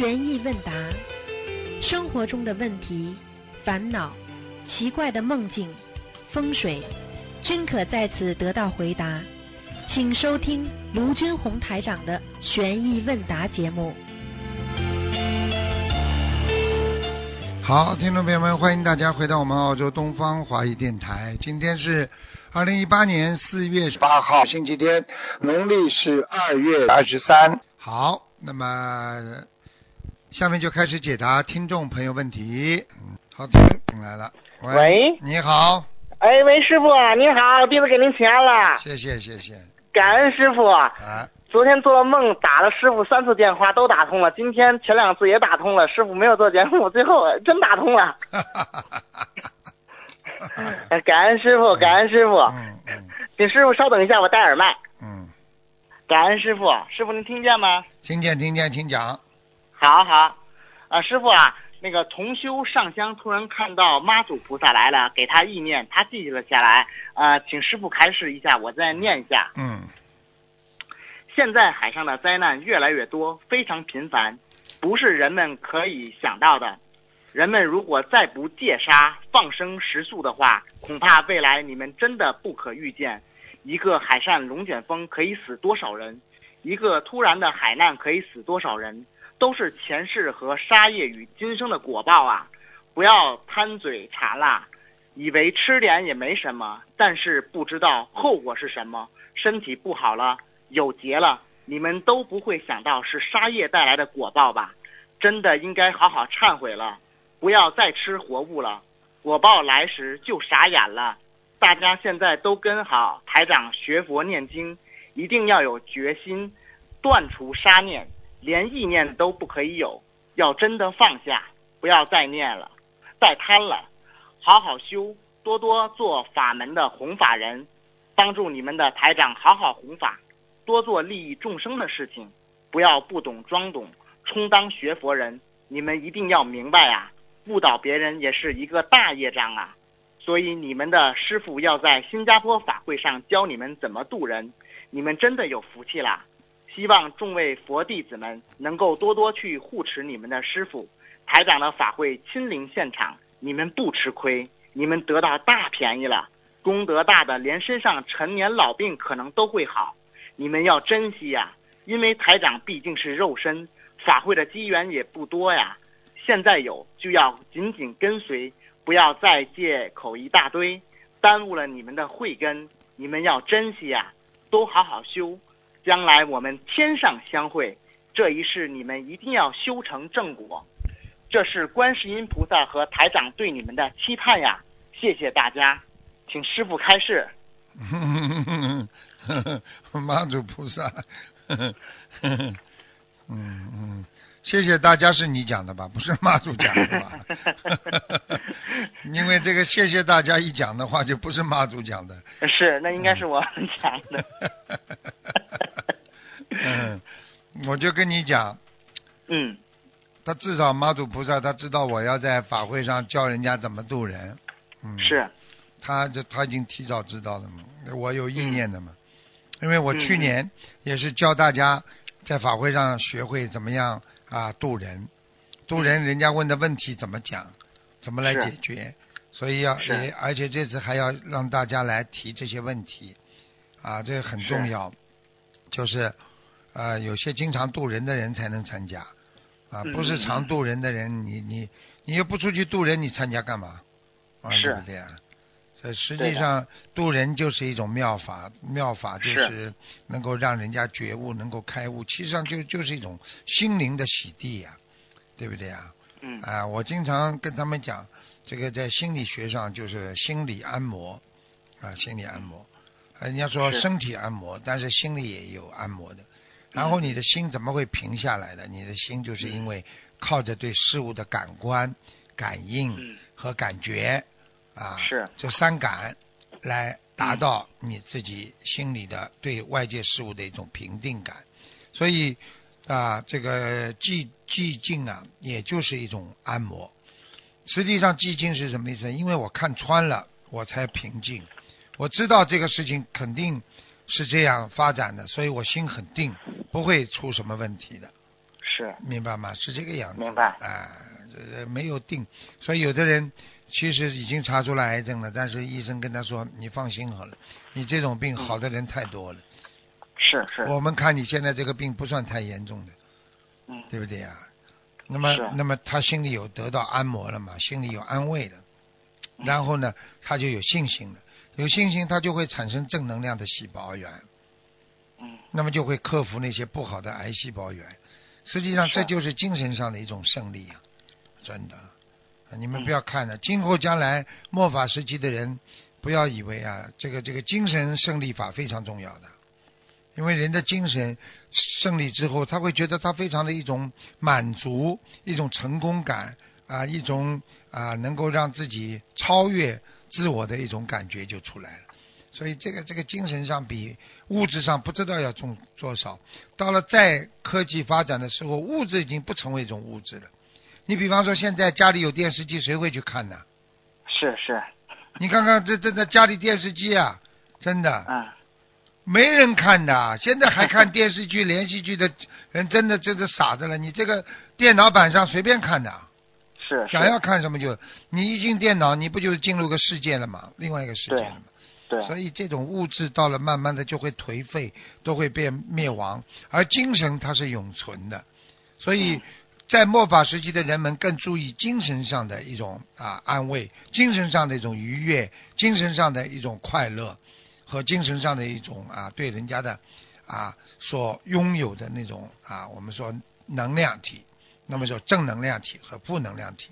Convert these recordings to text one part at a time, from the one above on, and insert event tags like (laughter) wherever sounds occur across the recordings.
悬疑问答，生活中的问题、烦恼、奇怪的梦境、风水，均可在此得到回答。请收听卢军红台长的悬疑问答节目。好，听众朋友们，欢迎大家回到我们澳洲东方华语电台。今天是二零一八年四月八号，星期天，农历是二月二十三。好，那么下面就开始解答听众朋友问题。嗯，好听来了。喂你好，哎，喂，师傅您好，弟子给您请安了，谢谢谢谢。感恩师傅。啊，昨天做了梦，打了师傅三次电话都打通了，今天前两次也打通了，师傅没有做节目，最后真打通了。哈哈哈哈哈哎感恩师傅，感恩师傅，嗯嗯请师傅稍等一下，我戴耳麦。嗯，感恩师傅，师傅您听见吗？听见听见，请讲。好好，啊，师傅啊，那个同修上香突然看到妈祖菩萨来了，给他意念，他记了下来，啊，请师傅开示一下，我再念一下。嗯现在海上的灾难越来越多，非常频繁，不是人们可以想到的。人们如果再不戒杀、放生食素的话，恐怕未来你们真的不可预见。一个海上龙卷风可以死多少人？一个突然的海难可以死多少人？都是前世和杀业与今生的果报啊！不要贪嘴馋啦，以为吃点也没什么，但是不知道后果是什么。身体不好了，有劫了，你们都不会想到是杀业带来的果报吧？真的应该好好忏悔了，不要再吃活物了，果报来时就傻眼了。大家现在都跟好台长学佛念经，一定要有决心，断除杀念，连意念都不可以有，要真的放下，不要再念了，再贪了，好好修，多多做法门的弘法人，帮助你们的台长好好弘法，多做利益众生的事情，不要不懂装懂，充当学佛人。你们一定要明白啊，误导别人也是一个大业障啊。所以你们的师傅要在新加坡法会上教你们怎么渡人，你们真的有福气啦！希望众位佛弟子们能够多多去护持你们的师傅。台长的法会亲临现场，你们不吃亏，你们得到大便宜了。功德大的，连身上陈年老病可能都会好，你们要珍惜呀！因为台长毕竟是肉身，法会的机缘也不多呀。现在有就要紧紧跟随，不要再借口一大堆，耽误了你们的慧根。你们要珍惜呀，都好好修，将来我们天上相会。这一世你们一定要修成正果，这是观世音菩萨和台长对你们的期盼呀！谢谢大家，请师傅开示。(laughs) 妈祖菩萨，(laughs) 嗯嗯，谢谢大家，是你讲的吧？不是妈祖讲的吧？(laughs) 因为这个谢谢大家一讲的话，就不是妈祖讲的。是，那应该是我讲的。(laughs) 嗯，我就跟你讲，嗯，他至少妈祖菩萨他知道我要在法会上教人家怎么渡人。嗯，是，他就他已经提早知道了嘛，我有意念的嘛，因为我去年也是教大家在法会上学会怎么样啊渡人，渡人人家问的问题怎么讲，怎么来解决，所以要而且这次还要让大家来提这些问题。啊，这个很重要，就是呃有些经常渡人的人才能参加啊，嗯不是嗯常渡人的人，你你你又不出去渡人，你参加干嘛？啊，对不对啊？这实际上渡人就是一种妙法，妙法就是是能够让人家觉悟，能够开悟，其实上就就是一种心灵的洗涤呀、对不对啊？嗯啊，我经常跟他们讲，这个在心理学上就是心理按摩啊，心理按摩。啊人家说身体按摩，但是心里也有按摩的。然后嗯你的心怎么会平下来的？你的心就是因为靠着对事物的感官、感应嗯，和感觉啊，是这三感来达到你自己心里的对外界事物的一种平定感。所以啊，这个寂寂静啊，也就是一种按摩。实际上寂静是什么意思？因为我看穿了，我才平静。我知道这个事情肯定是这样发展的，所以我心很定，不会出什么问题的。是明白吗？是这个样子。明白啊，没有定，所以有的人其实已经查出来癌症了，但是医生跟他说：“你放心好了，你这种病好的人太多了。是是，我们看你现在这个病不算太严重的，嗯对不对呀？那么，那么他心里有得到按摩了嘛，心里有安慰了，然后呢，他就有信心了，有信心他就会产生正能量的细胞源，嗯。那么就会克服那些不好的癌细胞源。实际上，这就是精神上的一种胜利啊！真的，啊你们嗯不要看了，今后将来末法时期的人，不要以为啊，这个这个精神胜利法非常重要的，因为人的精神胜利之后，他会觉得他非常的一种满足，一种成功感啊，一种啊能够让自己超越自我的一种感觉就出来了。所以这个这个精神上比物质上不知道要重多少。到了再科技发展的时候，物质已经不成为一种物质了。你比方说，现在家里有电视机，谁会去看呢？是是，你看看这这这家里电视机啊，真的嗯没人看的。现在还看电视剧、(laughs) 连续剧的人，真的真的傻的了。你这个电脑版上随便看的，是想要看什么就你一进电脑，你不就进入个世界了吗？另外一个世界了吗？对所以这种物质到了慢慢的就会颓废，都会变灭亡，而精神它是永存的。所以嗯在末法时期的人们更注意精神上的一种啊安慰，精神上的一种愉悦，精神上的一种快乐和精神上的一种啊对人家的啊所拥有的那种啊我们说能量体，那么叫正能量体和负能量体。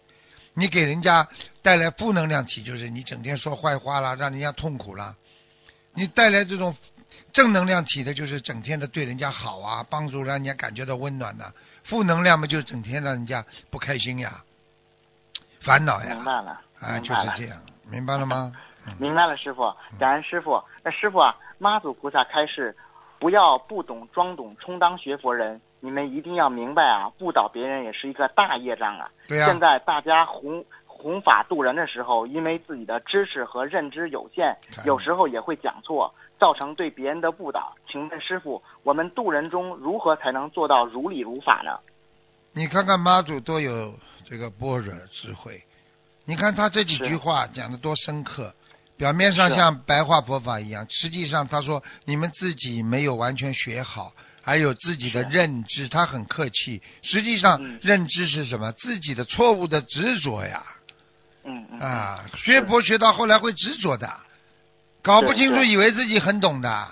你给人家带来负能量体，就是你整天说坏话啦，让人家痛苦啦。你带来这种正能量体的，就是整天的对人家好啊，帮助让人家感觉到温暖呐、负能量嘛，就是整天让人家不开心呀、烦恼呀，明白了，啊。就是这样，明白了吗？(laughs) 明白了，师傅，感恩师傅。那师傅啊，妈祖菩萨开示，不要不懂装懂，充当学佛人。你们一定要明白啊，误导别人也是一个大业障啊。对呀、现在大家弘弘法度人的时候，因为自己的知识和认知有限，有时候也会讲错，造成对别人的误导。请问师傅，我们度人中如何才能做到如理如法呢？你看看妈祖多有这个般若智慧，你看他这几句话讲的多深刻，表面上像白话佛法一样，实际上他说你们自己没有完全学好，还有自己的认知，他很客气。实际上嗯认知是什么？自己的错误的执着呀，嗯嗯，啊，学佛学到后来会执着的，搞不清楚以为自己很懂的。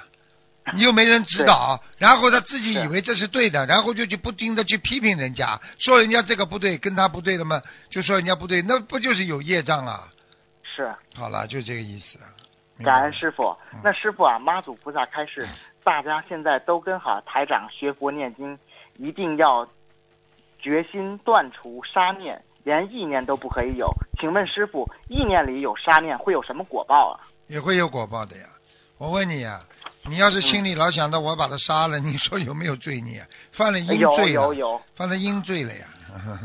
你又没人指导，(laughs) 然后他自己以为这是对的，然后就去不停的去批评人家，说人家这个不对，跟他不对了嘛，就说人家不对，那不就是有业障啊？是。好了，就这个意思。感恩师傅嗯。那师傅啊，妈祖菩萨开示，大家现在都跟好台长学佛念经，一定要决心断除杀念，连意念都不可以有。请问师傅，意念里有杀念会有什么果报啊？也会有果报的呀。我问你呀，你要是心里老想着我把他杀了，你说有没有罪孽？犯了阴罪了，有有犯了阴罪了呀。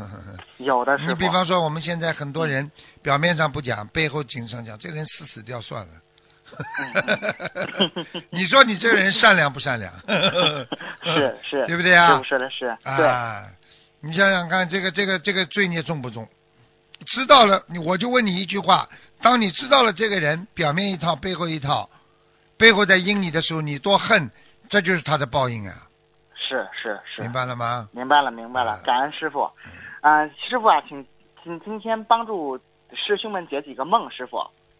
(laughs) 有的师傅。你比方说，我们现在很多人表面上不讲，背后经常讲，这个人死死掉算了。(laughs) 你说你这个人善良不善良？是 (laughs) 是，(laughs) 对不对啊师傅说的是，对，啊，你想想看，这个这个这个罪孽重不重？知道了，你我就问你一句话：当你知道了这个人表面一套，背后一套，背后在阴你的时候，你多恨，这就是他的报应啊！是是是，明白了吗？明白了，明白了啊，感恩师傅。啊、师傅啊，请请今天帮助师兄们解几个梦，师傅。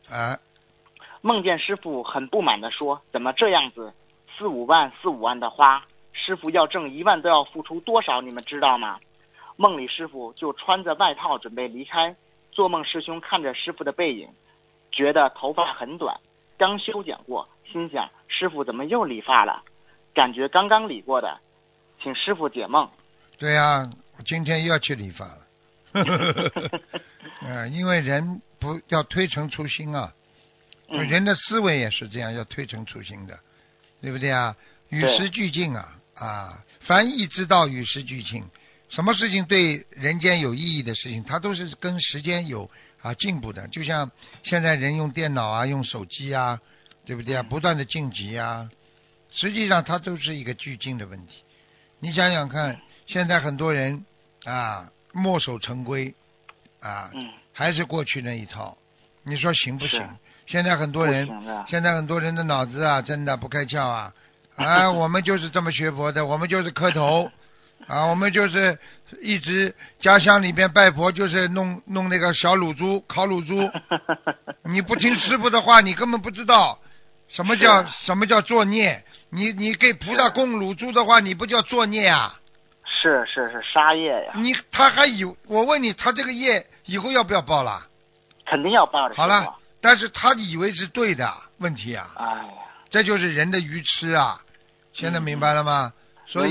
啊，梦见师傅很不满的说：“怎么这样子？四五万四五万的花，师傅要挣一万都要付出多少？你们知道吗？”梦里师傅就穿着外套准备离开，做梦师兄看着师傅的背影，觉得头发很短，刚修剪过，心想师傅怎么又理发了？感觉刚刚理过的，请师傅解梦。对呀、我今天又要去理发了。啊，(laughs) 因为人不要推陈出新啊，嗯，人的思维也是这样，要推陈出新的，对不对啊？与时俱进啊啊！凡易之道，与时俱进。什么事情对人间有意义的事情，它都是跟时间有啊进步的。就像现在人用电脑啊，用手机啊，对不对啊？嗯不断的晋级啊，实际上它都是一个俱进的问题。你想想看，现在很多人啊墨守成规啊，嗯，还是过去那一套，你说行不行是？现在很多人现在很多人的脑子啊，真的不开窍啊！啊，(laughs) 我们就是这么学佛的，我们就是磕头啊，我们就是一直家乡里边拜佛，就是弄弄那个小卤猪，烤卤猪。(laughs) 你不听师傅的话，你根本不知道什么叫什么叫作孽。你你给菩萨供卤猪的话，你不叫作孽啊？是是是杀业呀，你他还以我问你，他这个业以后要不要报了？肯定要报的。好了，但是他以为是对的问题啊。哎呀，这就是人的愚痴啊！现在明白了吗？所以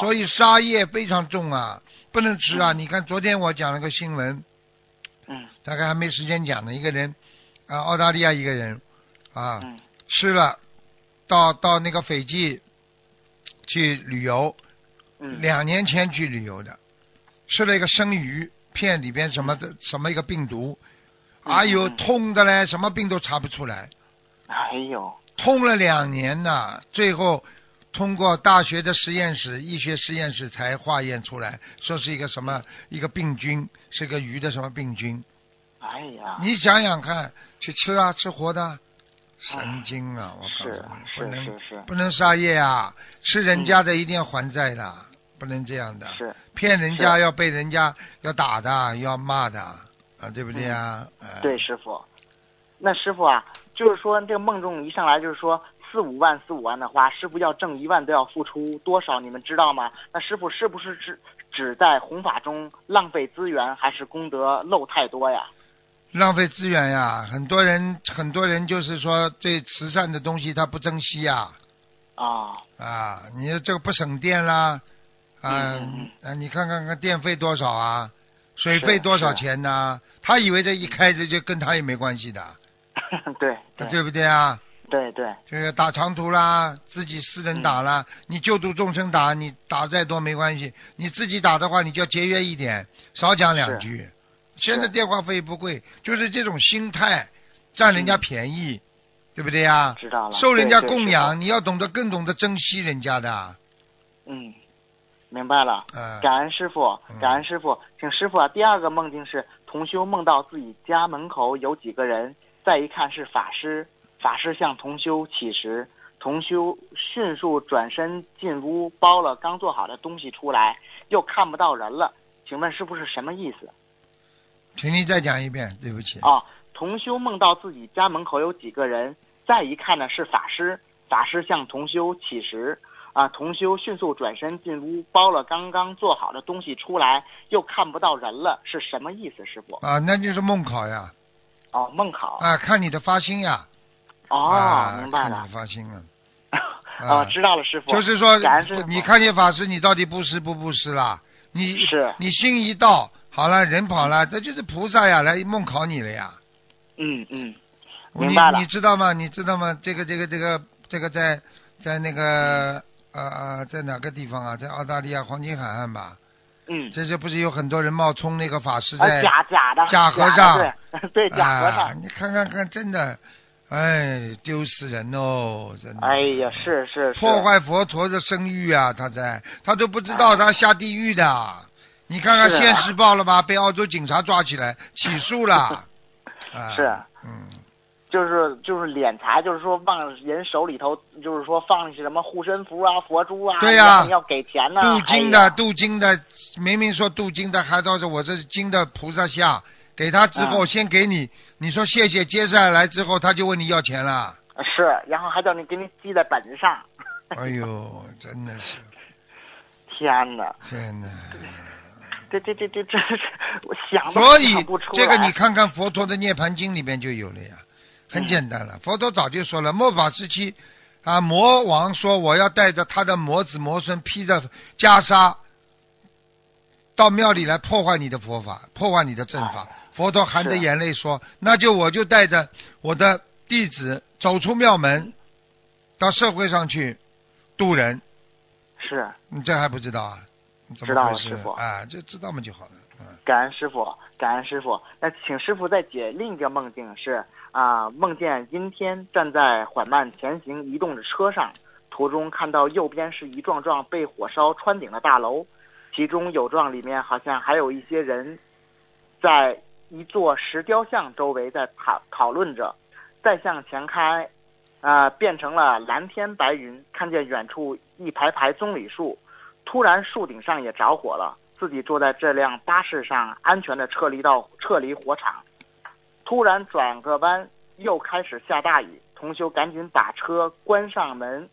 所以杀业非常重啊，不能吃啊！嗯你看昨天我讲了个新闻，嗯大概还没时间讲呢。一个人啊，澳大利亚一个人啊，嗯吃了到到那个斐济去旅游，嗯，两年前去旅游的，吃了一个生鱼片，里边什么的什么一个病毒，嗯哎呦嗯。痛的嘞，什么病都查不出来。哎呦，痛了两年呐，最后通过大学的实验室、医学实验室才化验出来，说是一个什么一个病菌，是个鱼的什么病菌。哎呀，你想想看，去吃啊，吃活的，神经啊！我告诉你，不能不能杀业啊，吃人家的一定要还债的，不能这样的，是，骗人家要被人家要打的，要骂的啊，对不对啊？哎对，师傅。那师傅啊，就是说这个梦中一上来就是说四五万四五万的花，师傅要挣一万都要付出多少？你们知道吗？那师傅是不是只只在弘法中浪费资源，还是功德漏太多呀？浪费资源呀，很多人很多人就是说对慈善的东西他不珍惜呀，啊，啊，你这个不省电啦，啊嗯嗯啊，你看看看电费多少啊，水费多少是钱呢、他以为这一开着就跟他也没关系的，(laughs) 对对。对不对啊？对对，这个打长途啦，自己私人打啦，嗯。你救度众生打，你打再多没关系，你自己打的话，你就要节约一点，少讲两句。现在电话费不贵，就是这种心态，占人家便宜，对不对呀？知道了。受人家供养，你要懂得更懂得珍惜人家的。嗯，明白了。嗯，感恩师傅嗯，感恩师傅，请师傅啊。第二个梦境是同修梦到自己家门口有几个人，再一看是法师，法师向同修乞食，同修迅速转身进屋，包了刚做好的东西出来，又看不到人了。请问师傅是什么意思？请你再讲一遍，对不起。啊，同修梦到自己家门口有几个人，再一看呢是法师，法师向同修乞食，啊，同修迅速转身进屋，包了刚刚做好的东西出来，又看不到人了，是什么意思，师傅？啊，那就是梦考呀，哦，梦考。啊，看你的发心呀，哦，啊，明白了看你的。发心啊，(laughs) 啊，知道了，师傅。就是说你看见法师，你到底布施不布施啦？你是你心一到，好了，人跑了，这就是菩萨呀，来梦考你了呀。嗯嗯，你明白了你知道吗？你知道吗？这个这个这个这个在在那个呃呃在哪个地方啊？在澳大利亚黄金海岸吧？嗯。这是不是有很多人冒充那个法师啊，在假假的。假和尚对 (laughs) 对，假和啊尚。，你看看看，真的，哎，丢死人哦，真的。哎呀，是是是。破坏佛陀的声誉啊！他在，他都不知道他下地狱的。你看看《现实报》了吧？被澳洲警察抓起来起诉了。(laughs) 啊、是，嗯，就是就是敛财，就是说往人手里头，就是说放些什么护身符啊、佛珠啊，对呀你要给钱呢。镀金的，镀金的，明明说镀金的，还到着我这是金的菩萨像，给他之后嗯先给你，你说谢谢，接下来之后他就问你要钱了。是，然后还叫你给你记在本子上。哎呦，(laughs) 真的是，天哪，天哪！(laughs) 这这这这这，我想都所以想不出来。这个你看看佛陀的涅盘经里边就有了呀，很简单了。佛陀早就说了，末法时期啊，魔王说我要带着他的魔子魔孙披着袈裟到庙里来破坏你的佛法，破坏你的正法。佛陀含着眼泪说：“那就我就带着我的弟子走出庙门，到社会上去渡人。是你这还不知道啊？你怎知道了么回事师傅啊？就知道嘛就好了。感恩师傅，感恩师傅。那请师傅再解另一个梦境是啊，梦见阴天站在缓慢前行移动的车上，途中看到右边是一幢幢被火烧穿顶的大楼，其中有幢里面好像还有一些人在一座石雕像周围在讨讨论着。再向前开，啊、变成了蓝天白云，看见远处一排排棕榈树，突然树顶上也着火了。自己坐在这辆巴士上，安全的撤离到撤离火场。突然转个弯，又开始下大雨。同修赶紧把车关上门，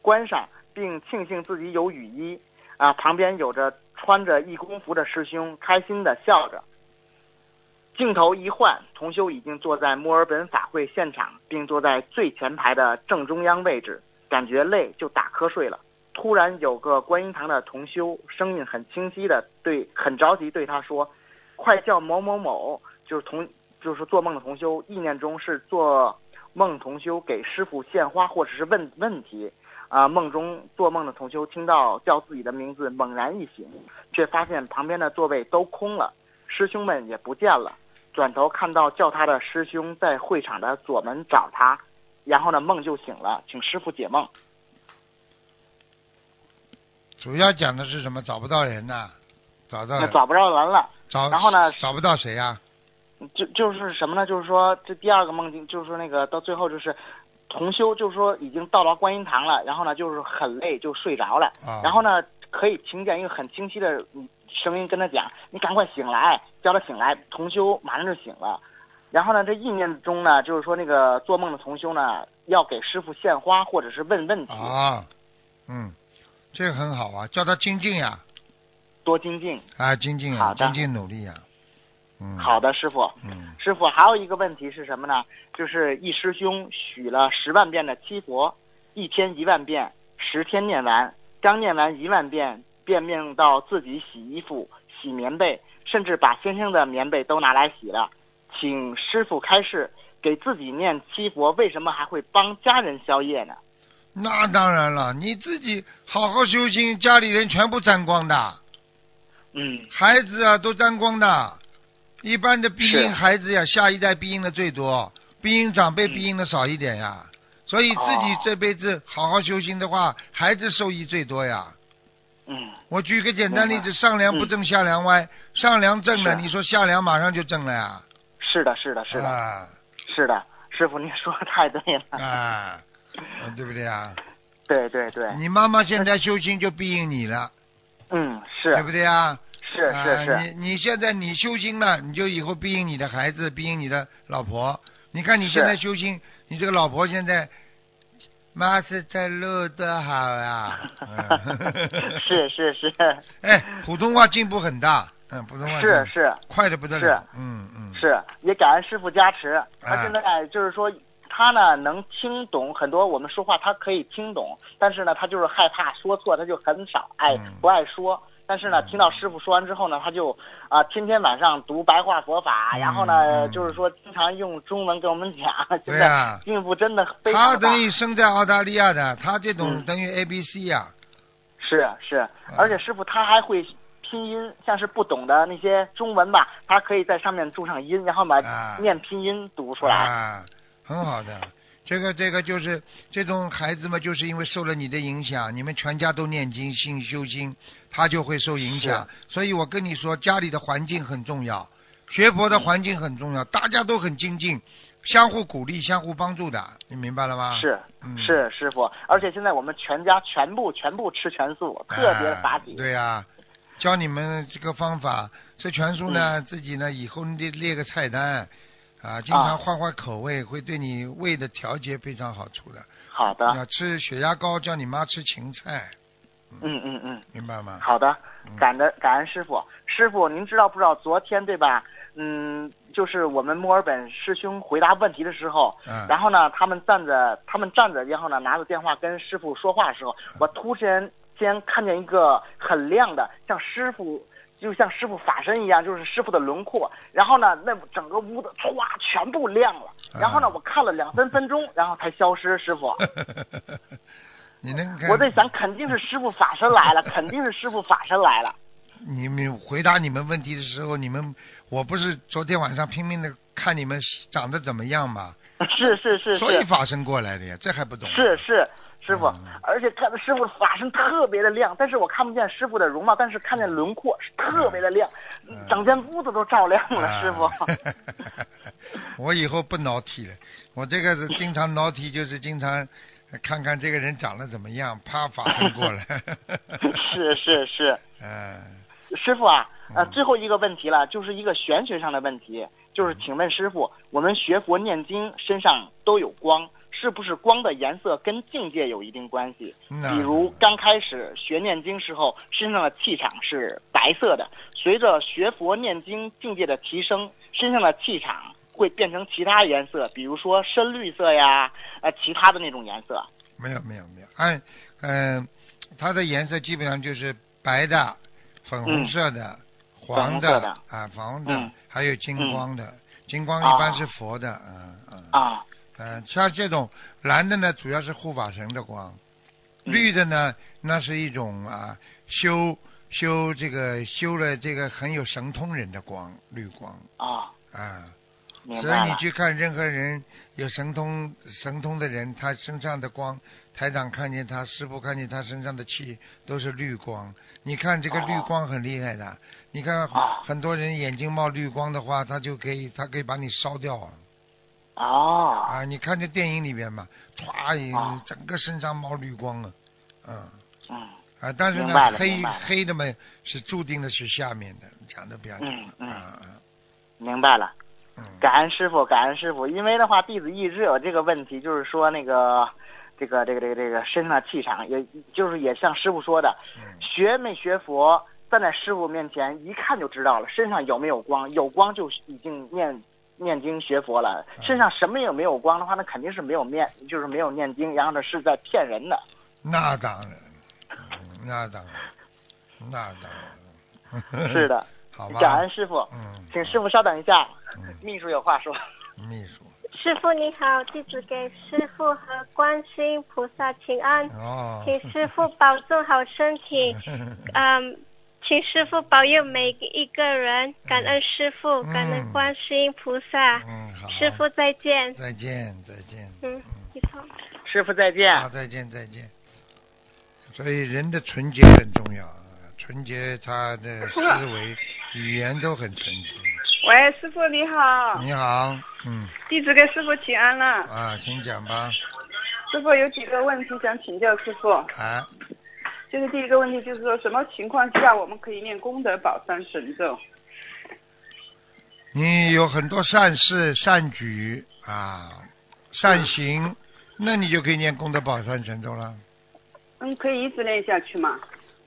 关上，并庆幸自己有雨衣。啊，旁边有着穿着义工服的师兄，开心的笑着。镜头一换，同修已经坐在墨尔本法会现场，并坐在最前排的正中央位置，感觉累就打瞌睡了。突然有个观音堂的同修声音很清晰的对，很着急对他说：“快叫某某某，就是同就是做梦的同修，意念中是做梦同修给师傅献花或者是问问题。”啊，梦中做梦的同修听到叫自己的名字，猛然一醒，却发现旁边的座位都空了，师兄们也不见了。转头看到叫他的师兄在会场的左门找他，然后呢梦就醒了，请师傅解梦。主要讲的是什么？找不到人呐、找到那找不着人了，找，然后呢找不到谁呀、就就是什么呢？就是说这第二个梦境，就是说那个到最后就是同修，就是说已经到了观音堂了，然后呢就是很累就睡着了，啊？然后呢可以听见一个很清晰的嗯声音跟他讲：“你赶快醒来！”叫他醒来，同修马上就醒了。然后呢，这意念中呢，就是说那个做梦的同修呢，要给师傅献花或者是问问题，啊，嗯，这个很好啊，叫他精进呀，多精进。啊，精进呀，好的精进努力呀，嗯，好，的，师傅。嗯，师傅还有一个问题是什么呢？就是一师兄许了十万遍的七佛，一天一万遍，十天念完，刚念完一万遍，便命到自己洗衣服、洗棉被，甚至把先生的棉被都拿来洗了。请师傅开示，给自己念七佛，为什么还会帮家人消业呢？那当然了，你自己好好修心，家里人全部沾光的，嗯，孩子啊都沾光的，一般的庇是。荫孩子呀，下一代庇荫的最多，庇荫长辈嗯。庇荫的少一点呀。所以自己哦这辈子好好修心的话，孩子受益最多呀。嗯，我举个简单例子，上梁不正下梁歪，上梁正了，你说下梁马上就正了呀？是的，是的，是的，啊。是的，师傅您说的太对了。啊，呃 (laughs) 对不对啊？对对对，你妈妈现在修心就庇应你了，嗯，是。对不对啊？是是是，啊你你现在你修心了，你就以后庇应你的孩子，庇应你的老婆。你看你现在修心，你这个老婆现在妈是在录的好呀。(laughs) 嗯。是是是。哎，普通话进步很大，嗯，普通话是是。快的不得了，嗯嗯，是，也感恩师傅加持。他啊现在就是说，他呢能听懂很多我们说话，他可以听懂，但是呢，他就是害怕说错，他就很少爱嗯不爱说。但是呢，嗯听到师傅说完之后呢，他就啊、天天晚上读白话佛法，嗯然后呢，嗯就是说经常用中文跟我们讲。(laughs) 现在对啊。进步真的非常他。等于生在澳大利亚的，他这种嗯等于 A B C 呀、是是，而且师傅他还会拼音，像是不懂的那些中文吧，他可以在上面注上音，然后把啊念拼音读出来。啊，很好的。这个这个就是这种孩子嘛，就是因为受了你的影响，你们全家都念经、信修心，他就会受影响。所以我跟你说，家里的环境很重要，学佛的环境很重要，大家都很精进，相互鼓励、相互帮助的，你明白了吗？，是嗯，是师傅，而且现在我们全家全部全部吃全素，特别的法喜。啊对呀、教你们这个方法，吃全书嗯呢，自己呢以后列列个菜单，啊，经常换换口味，会对你胃的调节非常好处的。好的，要吃血压高，叫你妈吃芹菜，嗯。嗯嗯，明白吗？好的。嗯，感恩感恩师傅。师傅，您知道不知道昨天对吧？嗯，就是我们墨尔本师兄回答问题的时候，嗯。然后呢，他们站着，他们站着，然后呢，拿着电话跟师傅说话的时候，我突然间看见一个很亮的，像师傅，就像师傅法身一样，就是师傅的轮廓。然后呢，那整个屋子歘全部亮了。然后呢，啊我看了两三分钟，然后才消失。师傅，(laughs) 你能看？我在想，肯定是师傅法身来了，(laughs) 肯定是师傅法身来了。你们回答你们问题的时候，你们我不是昨天晚上拼命的看你们长得怎么样吗，(laughs) 是是是所以法身过来的呀，这还不懂啊？是是师傅嗯，而且看着师傅法身特别的亮，但是我看不见师傅的容貌，但是看见轮廓是特别的亮，嗯整间屋子都照亮了，啊师傅。(laughs) 我以后不挠体了，我这个是经常挠体，就是经常看看这个人长得怎么样，啪法身过来。(laughs) 是是是，嗯，师傅啊，呃，嗯最后一个问题了，就是一个玄学上的问题，就是请问师傅，我们学佛念经身上都有光，是不是光的颜色跟境界有一定关系？那比如刚开始学念经时候，身上的气场是白色的，随着学佛念经境界的提升，身上的气场会变成其他颜色，比如说深绿色呀，呃，其他的那种颜色。没有没有没有，按嗯、它的颜色基本上就是白的、粉红色的、黄的啊黄的，嗯还有金光的。金光啊一般是佛的，嗯嗯啊嗯，像这种蓝的呢，主要是护法神的光；嗯绿的呢，那是一种啊修修这个修了这个很有神通人的光，绿光啊，啊。所以你去看任何人有神通神通的人，他身上的光，台长看见他，师傅看见他身上的气都是绿光。你看这个哦绿光很厉害的，你看哦很多人眼睛冒绿光的话，他就可以他可以把你烧掉啊。哦，啊，你看这电影里边嘛，歘，整个身上冒绿光啊，嗯嗯。啊，但是呢黑黑的嘛是注定的是下面的，讲都不要讲了嗯嗯明白了。嗯，感恩师傅，感恩师傅。因为的话，弟子一直有这个问题，就是说那个，这个这个这个这个身上的气场，也就是也像师傅说的，嗯。学没学佛，站在师傅面前一看就知道了，身上有没有光，有光就已经念念经学佛了。嗯身上什么也没有光的话，那肯定是没有念，就是没有念经，然后呢是在骗人的。那当然，嗯那当然，那当然，(laughs) 是，的，(laughs) 好吧，感恩师傅，嗯，请师傅稍等一下，嗯，秘书有话说。秘书，师傅你好，弟子给师傅和观世音菩萨请安，哦，请师傅保重好身体，(laughs) 嗯，请师傅保佑每一个人，感恩师傅，嗯。感恩观世音菩萨，嗯，好，师傅再见，再见，再见，嗯，你好。师傅再见。好，再见，再见。所以人的纯洁很重要啊，纯洁他的思维、语言都很纯洁。(laughs) 喂，师傅你好，你好，嗯，弟子给师傅请安了。啊，请讲吧，师傅有几个问题想请教师傅，啊，就是第一个问题就是说什么情况下我们可以念功德宝山神咒？你有很多善事、善举啊，善行，那你就可以念功德宝山神咒了。嗯，可以一直念下去吗？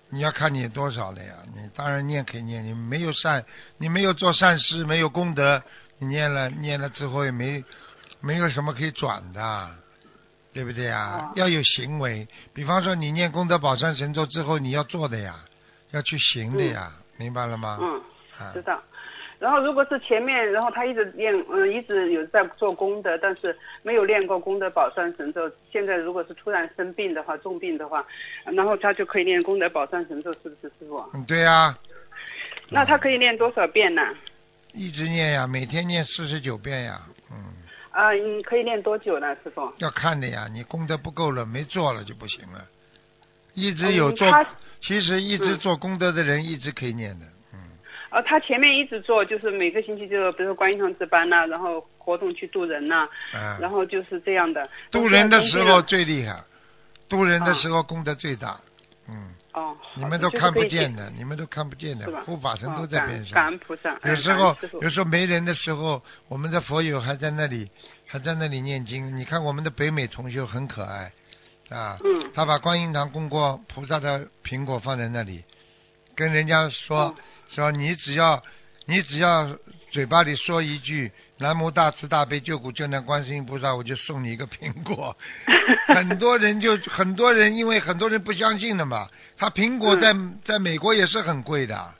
你要看你多少了呀，你当然念可以念，你没有善，你没有做善事，没有功德，你念了念了之后也没没有什么可以转的，对不对呀？哦要有行为，比方说你念功德宝山神咒之后，你要做的呀，要去行的呀，明白了吗？嗯，啊知，道。然后如果是前面，然后他一直练，嗯，一直有在做功德，但是没有练过功德宝山神咒。现在如果是突然生病的话，重病的话，然后他就可以练功德宝山神咒，是不是师傅？嗯，对呀，那他可以练多少遍呢？一直念呀，每天念四十九遍呀，嗯，啊，你可以练多久呢，师傅？要看的呀，你功德不够了，没做了就不行了。一直有做，其实一直嗯做功德的人一直可以念的，嗯。呃，他前面一直做，就是每个星期就比如说观音堂值班呐、然后活动去渡人呐、啊，然后就是这样的。渡人的时候最厉害，渡人的啊时候功德最大。嗯，哦，你们都看不见的，你们都看不见的，护法神都在边上。恩菩萨。有哎时候有时候没人的时候，我们的佛友还在那里，还在那里念经。你看我们的北美同修很可爱，啊，嗯他把观音堂供过菩萨的苹果放在那里，跟人家说、哦说你只要你只要嘴巴里说一句南无大慈大悲救苦救难观世音菩萨，我就送你一个苹果。(laughs) 很多人就很多人因为很多人不相信的嘛，他苹果在、在美国也是很贵的，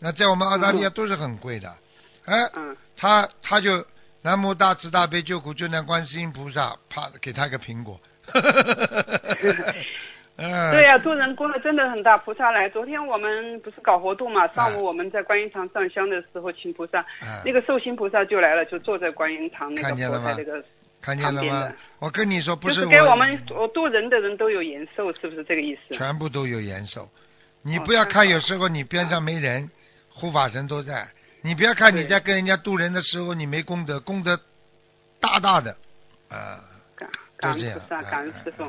那在我们澳大利亚都是很贵的，哎，嗯，他他就南无大慈大悲救苦救难观世音菩萨，啪给他一个苹果。(laughs) (laughs) 嗯，对呀、渡人功德真的很大，菩萨来。昨天我们不是搞活动嘛，上哎午我们在观音堂上香的时候，请菩萨，哎那个寿星菩萨就来了，就坐在观音堂那个看见了吗佛台那个看见了吗？我跟你说，不就是给我们我渡人的人都有延寿，是不是这个意思？全部都有延寿。你哦不要看，有时候你边上没人，护法神都在。你不要看你在跟人家渡人的时候你没功德，功德大大的，啊，感感恩师傅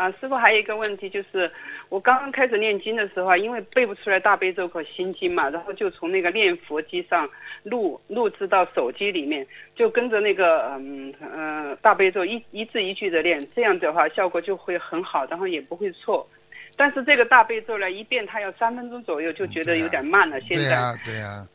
啊。师傅还有一个问题就是，我刚刚开始念经的时候啊，因为背不出来大悲咒和心经嘛，然后就从那个念佛机上录录制到手机里面，就跟着那个嗯呃大悲咒一一字一句的念，这样的话效果就会很好，然后也不会错。但是这个大悲咒呢，一遍它要三分钟左右，就觉得有点慢了。现在，对呀、对呀、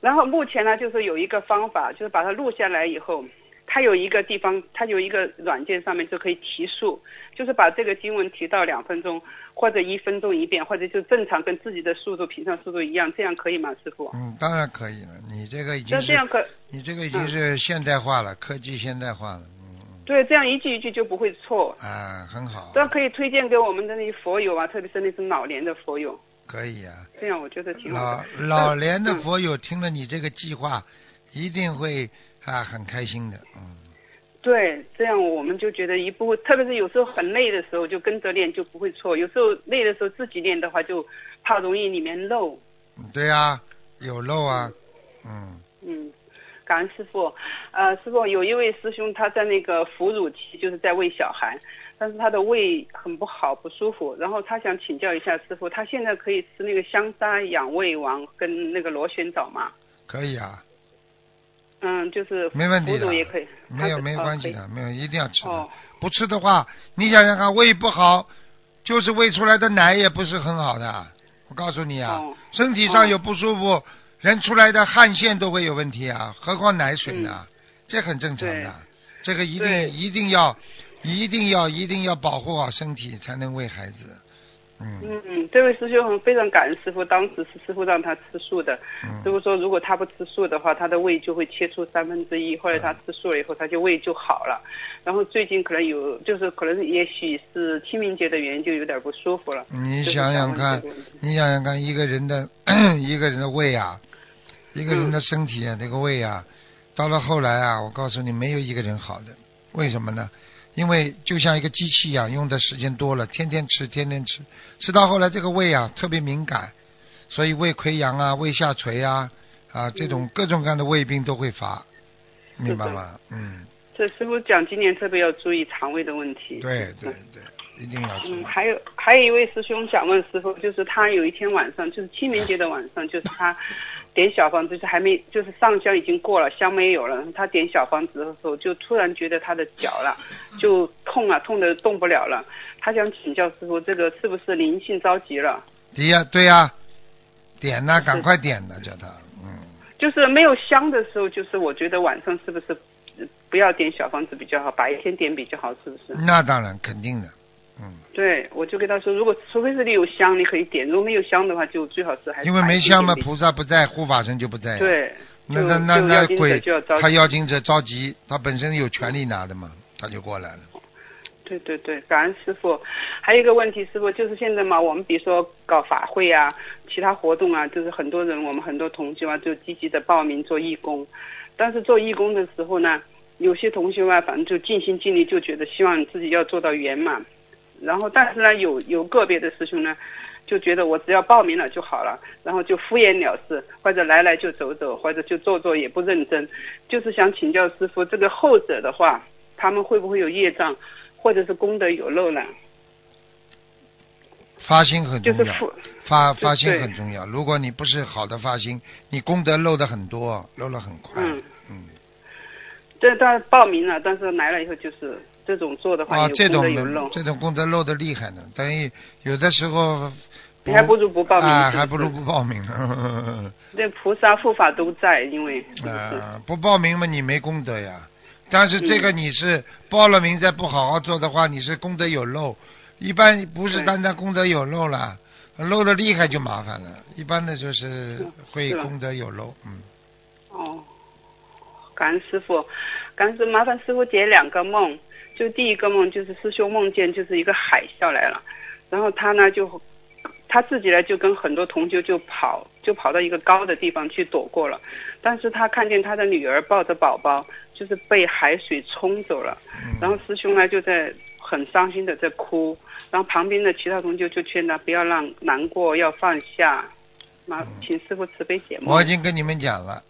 然后目前呢，就是有一个方法，就是把它录下来以后，它有一个地方，它有一个软件上面就可以提速，就是把这个经文提到两分钟或者一分钟一遍，或者就正常跟自己的速度、平常速度一样，这样可以吗，师傅？嗯，当然可以了。你这个已经是这样可你这个已经是现代化了，科技现代化了，嗯对，这样一句一句就不会错。嗯啊，很好这，样可以推荐给我们的那些佛友啊，特别是那些老年的佛友，可以啊。这样我觉得挺好老的。老年的嗯佛友听了你这个计划，一定会啊很开心的，嗯。对，这样我们就觉得一步，特别是有时候很累的时候，就跟着练就不会错。有时候累的时候自己练的话，就怕容易里面漏。嗯对啊、有漏啊，嗯，嗯，感恩师傅。呃，师傅有一位师兄他在那个哺乳期，就是在喂小孩，但是他的胃很不好，不舒服。然后他想请教一下师傅，他现在可以吃那个香砂养胃丸跟那个螺旋藻吗？可以啊，嗯，就是没问题的也可以，没有没关系的，没有一定要吃的。哦，不吃的话，你想想看，胃不好，就是喂出来的奶也不是很好的。我告诉你啊，哦身体上有不舒服，人出来的汗腺都会有问题啊，何况奶水呢？这很正常的，这个一定一定要一定要一定要保护好身体，才能喂孩子。嗯嗯嗯，这位师兄很非常感恩师傅，当时是师傅让他吃素的。师嗯，傅说，如果他不吃素的话，他的胃就会切出三分之一。后来他吃素了以后，他就胃就好了。然后最近可能有，就是可能也许是清明节的原因，就有点不舒服了。你想想看你想想看，一个人的 (clears throat) 一个人的胃啊，一个人嗯的身体啊，这个胃啊，到了后来啊，我告诉你，没有一个人好的。为什么呢？因为就像一个机器一样，用的时间多了，天天吃，天天吃，吃到后来这个胃啊特别敏感，所以胃溃疡啊、胃下垂啊啊这种各种各样的胃病都会发，明白吗？嗯，这师傅讲今年特别要注意肠胃的问题。对对对，一定要注嗯，意。还有还有一位师兄想问师傅，就是他有一天晚上，就是清明节的晚上，就是他点小房子，就是还没，就是上香已经过了，香没有了。他点小房子的时候，就突然觉得他的脚了，(laughs) 就痛了，痛的动不了了。他想请教师傅，这个是不是灵性着急了？第一，对呀、点呐、赶快点呐、叫他，嗯。就是没有香的时候，就是我觉得晚上是不是呃不要点小房子比较好，白天点比较好，是不是？那当然，肯定的，嗯，对，我就跟他说，如果除非是你有香，你可以点；如果没有香的话，就最好是还是因为没香嘛，菩萨不在，护法神就不在。，对，那那那那鬼他妖精者着急，他本身有权利拿的嘛，他就过来了。对对对，感恩师傅。还有一个问题，师傅就是现在嘛，我们比如说搞法会啊，其他活动啊，就是很多人，我们很多同学啊，就积极的报名做义工。但是做义工的时候呢，有些同学啊，反正就尽心尽力，就觉得希望自己要做到圆满。然后，但是呢，有有个别的师兄呢，就觉得我只要报名了就好了，然后就敷衍了事，或者来来就走走，或者就做做也不认真。就是想请教师傅，这个后者的话，他们会不会有业障，或者是功德有漏呢？发心很重要，就是发发心很重要。如果你不是好的发心，你功德漏的很多，漏了很快。嗯嗯这他报名了，但是来了以后就是这种做的话啊，有这种有漏，这种功德漏的厉害呢，等于有的时候你还不如不报名。啊，还不如不报名呢。(laughs) 这菩萨护法都在，因为？啊，不报名嘛，你没功德呀。但是这个你是报了名再不好好做的话，你是功德有漏。一般不是单单功德有漏了，漏的厉害就麻烦了。一般的就是会功德有漏，嗯。哦，感恩师傅，感恩师麻烦师傅解两个梦。就第一个梦就是师兄梦见就是一个海啸来了，然后他呢就他自己呢就跟很多同修就跑，就跑到一个高的地方去躲过了。但是他看见他的女儿抱着宝宝，就是被海水冲走了。然后师兄呢就在很伤心的在哭，然后旁边的其他同修就劝他不要让难过，要放下。妈，请师傅慈悲解梦。我已经跟你们讲了，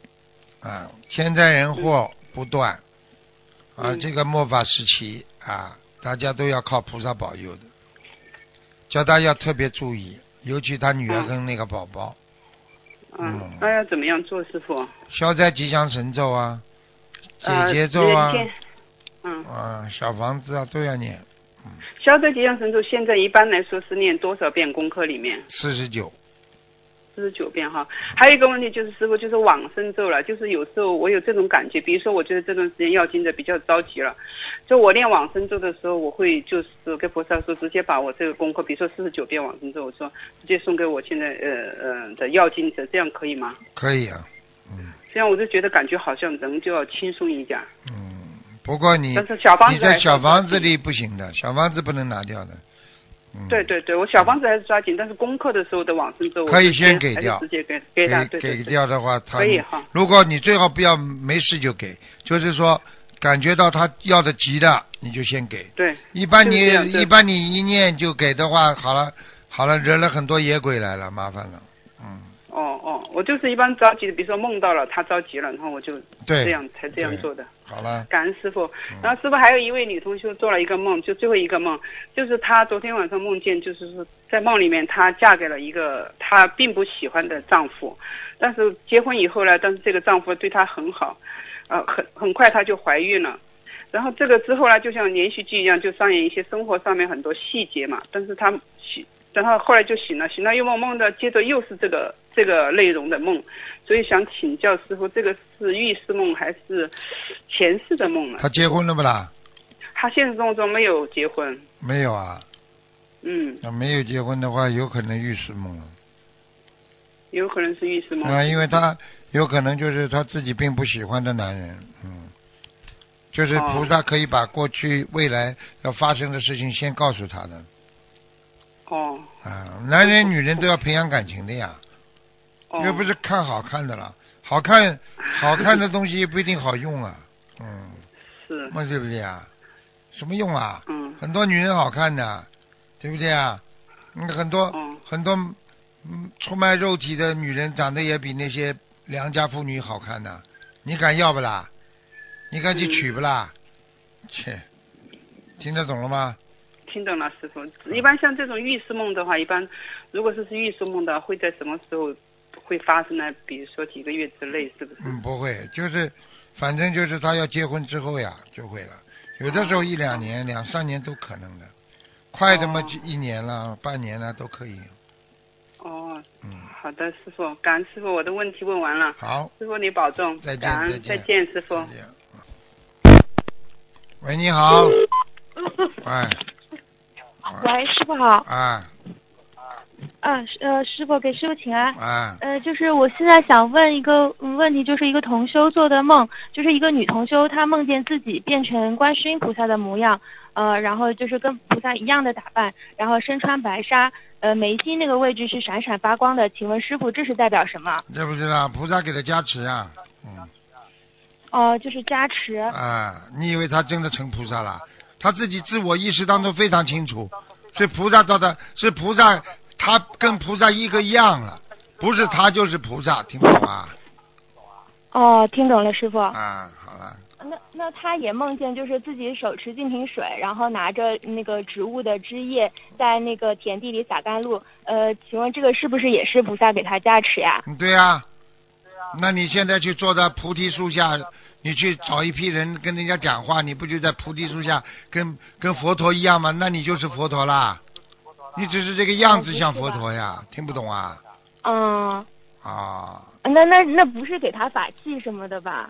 啊，天灾人祸不断，啊，嗯。这个末法时期啊，大家都要靠菩萨保佑的，叫大家特别注意，尤其他女儿嗯跟那个宝宝，嗯。嗯，那要怎么样做，师傅？消灾吉祥神咒啊，解呃，结咒啊，嗯，啊，小房子啊都要念。消灾吉祥神咒现在一般来说是念多少遍功课里面？四十九，四十九遍哈。还有一个问题就是师傅，就是往生咒了，就是有时候我有这种感觉，比如说我觉得这段时间要经的比较着急了，就我念往生咒的时候，我会就是跟菩萨说，直接把我这个功课，比如说四十九遍往生咒，我说直接送给我现在呃呃的要经者，这样可以吗？可以啊，嗯这样我就觉得感觉好像人就要轻松一点，嗯，不过你但是小房子你在小房子里不行的，小房子不能拿掉的，嗯，对对对，我小房子还是抓紧，但是功课的时候的往生咒可以先给掉直接给给他，对给掉的话，他可以哈。如果你最好不要没事就给，就是说感觉到他要的急的，你就先给。对，一般你一般你一念就给的话，好了好了，惹了很多野鬼来了，麻烦了。嗯，哦哦，我就是一般着急的，比如说梦到了他着急了，然后我就对，这样才这样做的。好了，感恩师傅嗯。然后师傅还有一位女同学做了一个梦，就最后一个梦，就是她昨天晚上梦见，就是说在梦里面她嫁给了一个她并不喜欢的丈夫，但是结婚以后呢，但是这个丈夫对她很好，呃，很很快她就怀孕了。然后这个之后呢，就像连续剧一样，就上演一些生活上面很多细节嘛。但是她醒，然后后来就醒了，醒了又梦梦的，接着又是这个这个内容的梦，所以想请教师傅，这个是预示梦还是前世的梦呢？他结婚了不啦？他现实生活中没有结婚，没有啊？嗯，那没有结婚的话，有可能预示梦了。有可能是预示梦。啊，因为他有可能就是他自己并不喜欢的男人，嗯，就是哦菩萨可以把过去、未来要发生的事情先告诉他的哦啊。男人、女人都要培养感情的呀，哦，又不是看好看的了，好看好看的东西也不一定好用啊，嗯，(laughs) 是，那对不对啊？什么用啊？嗯很多女人好看的，对不对啊？嗯，很多、嗯很多嗯出卖肉体的女人长得也比那些良家妇女好看呢，你敢要不啦？你敢去嗯娶不啦？切，听得懂了吗？听懂了，师傅。一般像这种预示梦的话，一般如果说是预示梦的话，会在什么时候会发生呢？比如说几个月之内，是不是？嗯，不会，就是反正就是他要结婚之后呀，就会了。有的时候一两年、两三年都可能的，快的嘛哦就一年了、半年了都可以。哦，嗯，好的，师傅，感恩师傅，我的问题问完了，好，师傅你保重，再见，再见再见，师傅。喂，你好。(laughs) 喂，喂，师傅好。啊啊，师呃，师傅给师傅请安。啊，呃，就是我现在想问一个嗯问题，就是一个同修做的梦，就是一个女同修，她梦见自己变成观世音菩萨的模样，呃，然后就是跟菩萨一样的打扮，然后身穿白纱，呃，眉心那个位置是闪闪发光的。请问师傅，这是代表什么？这不知道？菩萨给她加持啊，嗯哦、就是加持。啊，你以为她真的成菩萨了？他自己自我意识当中非常清楚，是菩萨造的，是菩萨，他跟菩萨一个样了，不是他就是菩萨，听不懂啊？哦，听懂了，师傅。啊，好了，那那他也梦见就是自己手持净瓶水，然后拿着那个植物的枝叶在那个田地里撒甘露。呃，请问这个是不是也是菩萨给他加持呀？嗯对呀、那你现在去坐在菩提树下，你去找一批人跟人家讲话，你不就在菩提树下跟跟佛陀一样吗？那你就是佛陀啦，你只是这个样子像佛陀呀，听不懂啊？嗯，啊，那那那不是给他法器什么的吧？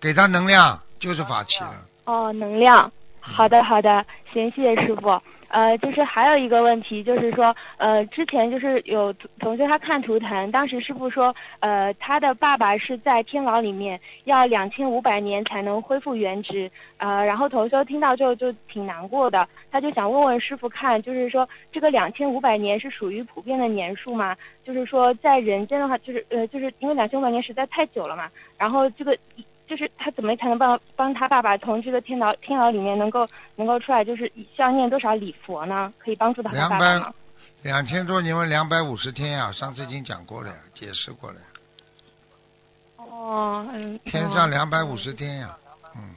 给他能量就是法器了。哦，能量。好的好的，行，谢谢师傅。呃，就是还有一个问题，就是说，呃，之前就是有同学他看图腾，当时师傅说，呃，他的爸爸是在天牢里面，要两千五百年才能恢复原职，呃，然后同修听到之后就挺难过的，他就想问问师傅看，就是说这个两千五百年是属于普遍的年数吗？就是说在人间的话，就是呃，就是因为两千五百年实在太久了嘛，然后这个。就是他怎么才能帮帮他爸爸从这个天牢天牢里面能够能够出来？就是需要念多少礼佛呢？可以帮助到他两爸爸吗百？两千多，你们两百五十天呀、上次已经讲过了呀，解释过了呀。哦，嗯。天上哦两百五十天呀、嗯，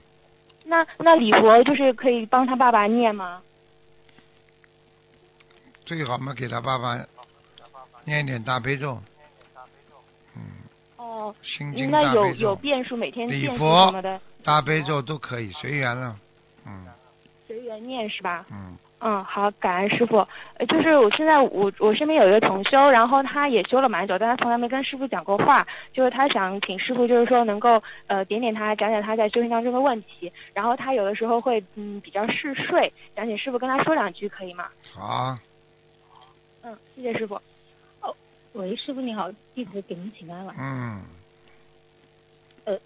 那那礼佛就是可以帮他爸爸念吗？最好嘛给他爸爸念一点大悲咒，嗯，哦，心经那有有变数，每天礼变数佛什么的，大悲咒都可以，随缘了，嗯随缘念是吧？嗯，嗯，好，感恩师傅。呃，就是我现在我我身边有一个同修，然后他也修了蛮久，但他从来没跟师傅讲过话。就是他想请师傅，就是说能够呃点点他，讲讲他在修行当中的问题。然后他有的时候会嗯比较嗜睡，想请师傅跟他说两句，可以吗？好啊，嗯，谢谢师傅。喂，师傅你好，弟子给您请安了。嗯，呃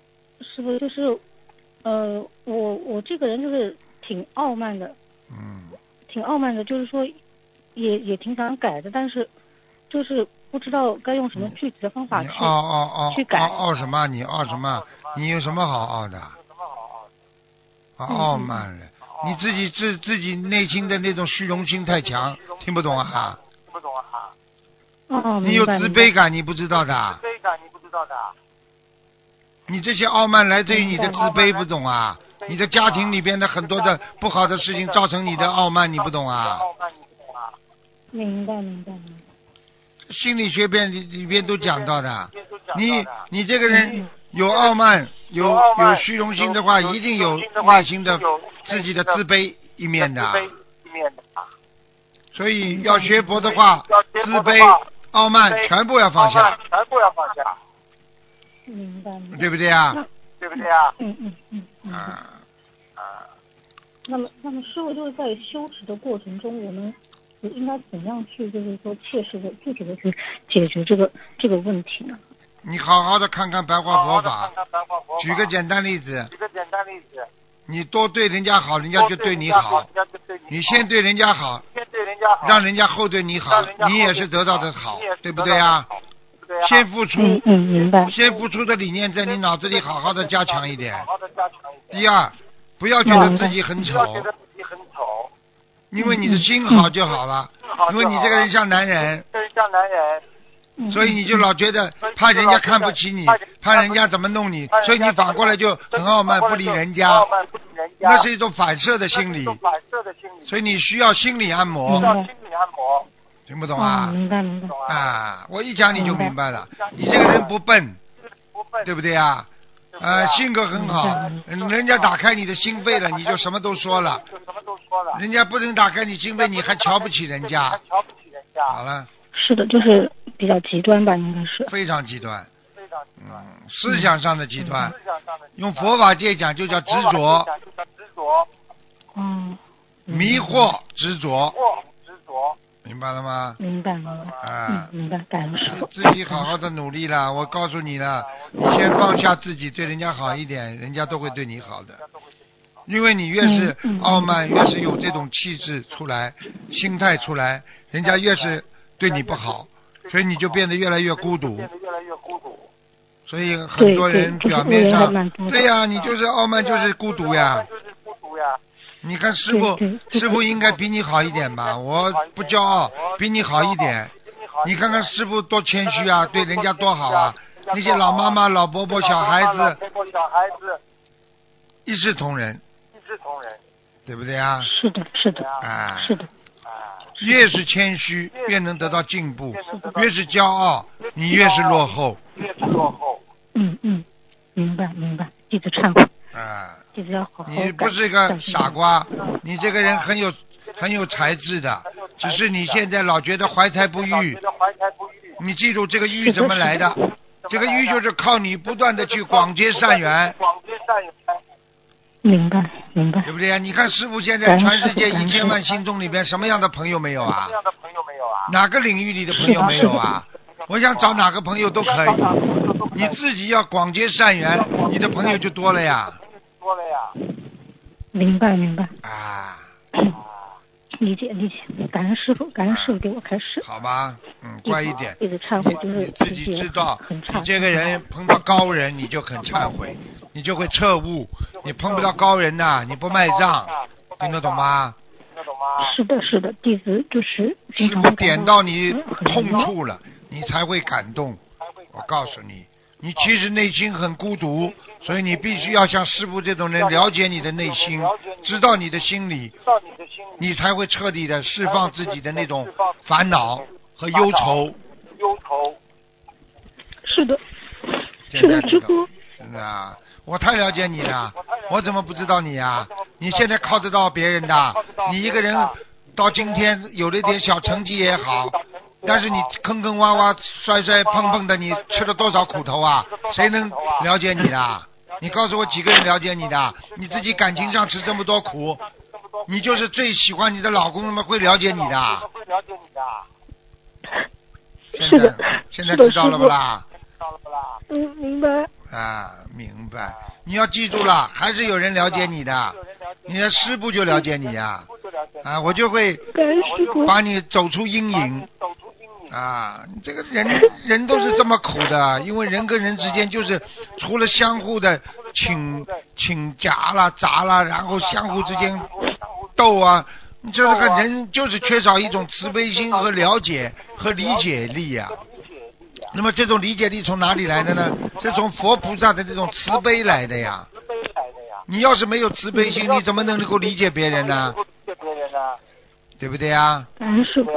师傅就是，呃，我我这个人就是挺傲慢的，嗯，挺傲慢的，就是说也也挺想改的，但是就是不知道该用什么具体的方法去。你傲傲傲去改傲傲什么？你傲什么？你有什么好傲的？啊，嗯傲慢了，你自己自自己内心的那种虚荣心太强，听不懂啊听不懂啊？哦，你有明白自卑。感，你不知道的。你这些傲慢来自于你的自卑，不懂啊？你的家庭里边的很多的不好的事情造成你的傲慢，你不懂啊？明白明白明白。心理学边里里边都讲到的。你你这个人有傲慢，有有虚荣心的话，一定有内心的自己的自卑一面的。所以要学佛的话，自卑、傲慢全部要放下，全部要放下明白。对不对啊？对不对啊嗯嗯嗯。啊，那么那么师傅就是在修持的过程中，我们应该怎样去就是说切实的具体的去解决这个这个问题呢？你好好的看看白话佛法。举个简单例子举个简单例子，你多对人家好，人家就对你好。你先对人家好，让人家后对你好，你也是得到的好，对不对啊？先付出，嗯嗯，明白。先付出的理念在你脑子里好好的加强一点。第二，不要觉得自己很丑，因为你的心好就好了。因为你这个人像男人，嗯所以你就老觉得怕人家看不起你，怕人家怎么弄你，所以你反过来就很傲慢，不理人家。那是一种反射的心理，所以你需要心理按摩明，白。听不懂啊，啊？明白明白。啊，我一讲你就明白了。你这个人不笨，对不对啊？呃，性格很好，嗯人家打开你的心扉了，你就什么都说了。人家不能打开你心扉，你还瞧不起人家。好了，是的，就是比较极端吧，应该是。非常极端。嗯，思想上的极端，用佛法界讲就叫执着、嗯，迷惑、执着，执着明白了吗？明白明白。啊嗯，，明白，感恩师。自己好好的努力了。我告诉你了，你先放下自己，对人家好一点，人家都会对你好的。因为你越是傲慢，越是有这种气质出来、心态出来，人家越是对你不好，所以你就变得越来越孤独。所以很多人对对表面就是恶人还上蛮多，的对呀、你就是傲慢，就是孤独呀。你看师傅师傅应该比你好一点吧？我不骄傲，比你好一点。你看看师傅多谦虚啊，对人家多好啊！那些老妈妈、老伯伯、小孩子一视同仁，对不对啊？是的，是的，啊，是的，越是谦虚，越能得到进步；越是骄傲，你越是落后。越是落后嗯嗯，明白明白，弟子忏悔，啊，弟子要好好改。你不是一个傻瓜，你这个人很有很有才智的，只是你现在老觉得怀才不遇。你记住这个欲怎么来的？这个欲就是靠你不断的去广结善缘广结善缘，明白明白对。不对呀？你看师傅现在全世界一千万心中里边，什么样的朋友没有啊？这样的朋友没有啊哪个领域里的朋友没有啊？我想找哪个朋友都可以，你自己要广结善缘，你的朋友就多了呀多了呀。明白明白，啊，(coughs) 理解理解，感恩师傅，感恩师傅给我开示。好吧，嗯，乖一点。一直忏悔，就你是你自己知道。你这个人碰到高人，你就很忏悔，你就会彻悟。你碰不到高人呐、你不卖账，听得懂吗？听得懂吗是的，是的，弟子就是经师傅点到你痛处了，你才会感动。我告诉你，你其实内心很孤独，所以你必须要像师傅这种人了解你的内心，知道你的心理，你才会彻底的释放自己的那种烦恼和忧愁。是的，现是的，在知道的啊，我太了解你了，我怎么不知道你啊、你现在靠得到别人的，你一个人到今天有了一点小成绩也好，但是你坑坑洼洼、摔摔碰碰的，你吃了多少苦头啊？谁能了解你的？你告诉我几个人了解你的？你自己感情上吃这么多苦，你就是最喜欢你的老公，他们会了解你的。现在是的现在现在知道了不啦？嗯，明白。啊，明白。你要记住了，还是有人了解你的，你的师傅就了解你呀、啊。我就会把你走出阴影。啊，你这个人人都是这么苦的，因为人跟人之间就是除了相互的请请夹啦砸啦，然后相互之间斗啊，你这个人就是缺少一种慈悲心和了解和理解力呀、那么这种理解力从哪里来的呢？是从佛菩萨的这种慈悲来的呀。你要是没有慈悲心，你怎么能够理解别人呢？对不对呀？感恩师傅，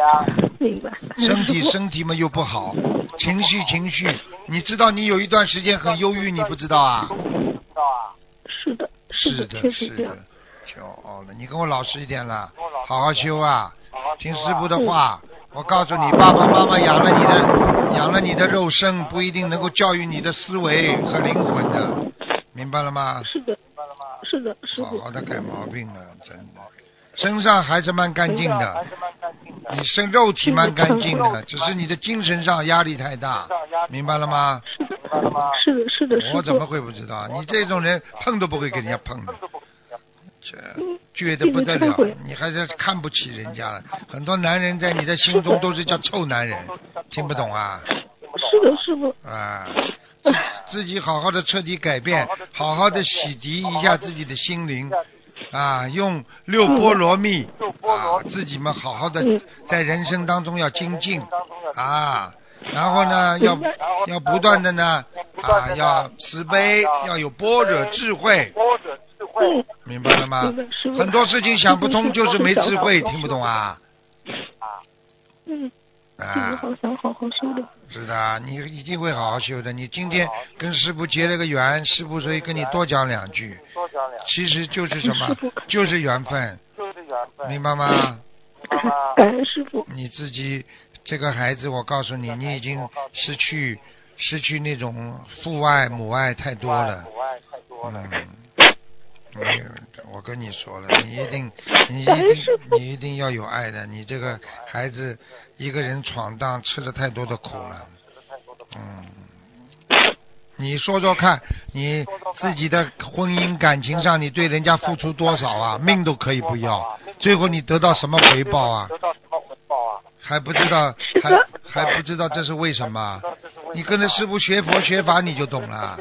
明白。身体身体嘛又不好，情绪情绪，你知道你有一段时间很忧郁，你不知道啊？是的，的，是的，是的。，骄傲了，你跟我老实一点了，好好修啊，听师傅的话。我告诉你，爸爸妈妈养了你的，养了你的肉身，不一定能够教育你的思维和灵魂的，明白了吗？是的，明白了吗是的，师傅，好好的改毛病了，真的，身上还是蛮干净的，你身肉体蛮干净的，只是你的精神上压力太大，明白了吗？是的，是的，师我怎么，会不知道？你这种人碰都不会跟人家碰的，这嗯倔得不得了，你还是看不起人家了。很多男人在你的心中都是叫臭男人，听不懂啊？是的，师傅，啊，自自己好好的彻底改变，好好的洗涤一下自己的心灵，啊，用六波罗蜜啊，自己们好好的在人生当中要精进啊，然后呢，要要不断的呢啊，要慈悲，要有般若智慧，嗯，明白了吗明？白，师傅。很多事情想不通就是没智慧，听不懂啊嗯，啊！好想好好修的。是的，你一定会好好修的。你今天跟师傅结了个缘，师傅所以跟你多讲两句，其实就是什么？(laughs) 就是缘分，明白吗？感恩师傅，你自己这个孩子，我告诉你，你已经失去失去那种父爱母爱太多了。嗯，你我跟你说了，你一定 (laughs) 你一定你一定要有爱的。你这个孩子一个人闯荡，吃了太多的苦了。嗯。你说说看，你自己的婚姻感情上，你对人家付出多少啊？命都可以不要，最后你得到什么回报啊？还不知道，还还不知道这是为什么？你跟着师傅学佛学法，你就懂了，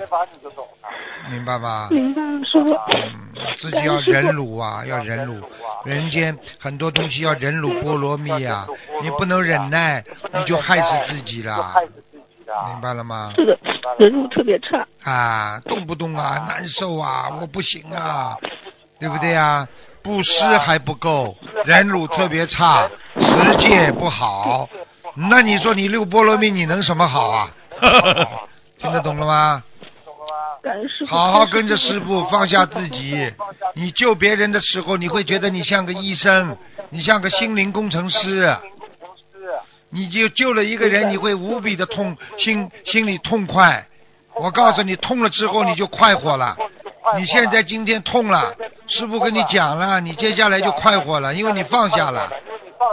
明白吧？明白了，师傅。嗯，自己要忍辱啊，要忍辱。人间很多东西要忍辱波罗蜜啊，你不能忍耐，你就害死自己了，明白了吗？是的，人路特别差。啊，动不动啊难受啊，我不行啊，对不对啊？布施还不够，忍辱特别差，持戒不好，那你说你六波罗蜜你能什么好啊？(laughs) 听得懂了吗？好好跟着师傅，放下自己。你救别人的时候，你会觉得你像个医生，你像个心灵工程师。你就救了一个人，你会无比的痛心，心里痛快。我告诉你，痛了之后你就快活了，你现在今天痛了，师傅跟你讲了，你接下来就快活了，因为你放下了，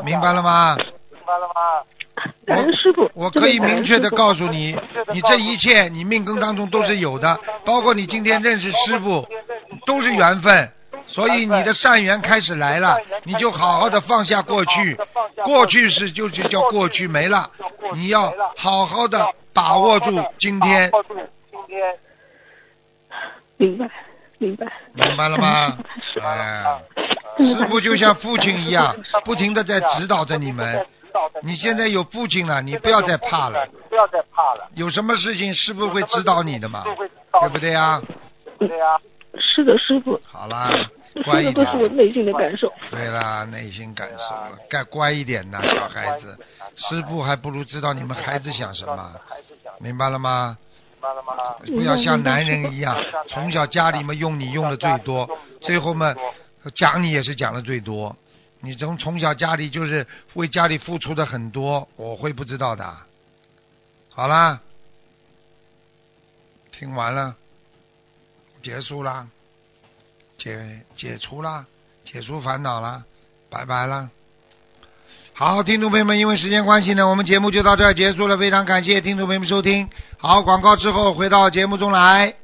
明白了吗明白了吗？感恩师傅，我可以明确的告诉你，你，你这一切你命根当中都是有的，包括你今天认识师傅，都是缘分。所以你的善缘开始来了，你就好好的放下过去，过去是就就叫过去没了，你要好好的把握住今天，明白，明白。明白了吗？哎，师傅就像父亲一样，不停的在指导着你们。你现在有父亲了，你不要再怕了。不要再怕了。有什么事情师傅会指导你的嘛？对不对呀？对呀。是的，师傅。好啦，(laughs) 乖一点。这都是我内心的感受。对啦，内心感受了，该乖一点呐，小孩子。师傅还不如知道你们孩子想什么，明白了吗？明白了吗？不要像男人一样，从小家里面用你用的最多，最后嘛讲你也是讲的最多。你从从小家里就是为家里付出的很多，我会不知道的。好啦，听完了，结束啦，解解除啦，解除烦恼啦，拜拜啦。好，听众朋友们，因为时间关系呢，我们节目就到这儿结束了。非常感谢听众朋友们收听。好，广告之后回到节目中来。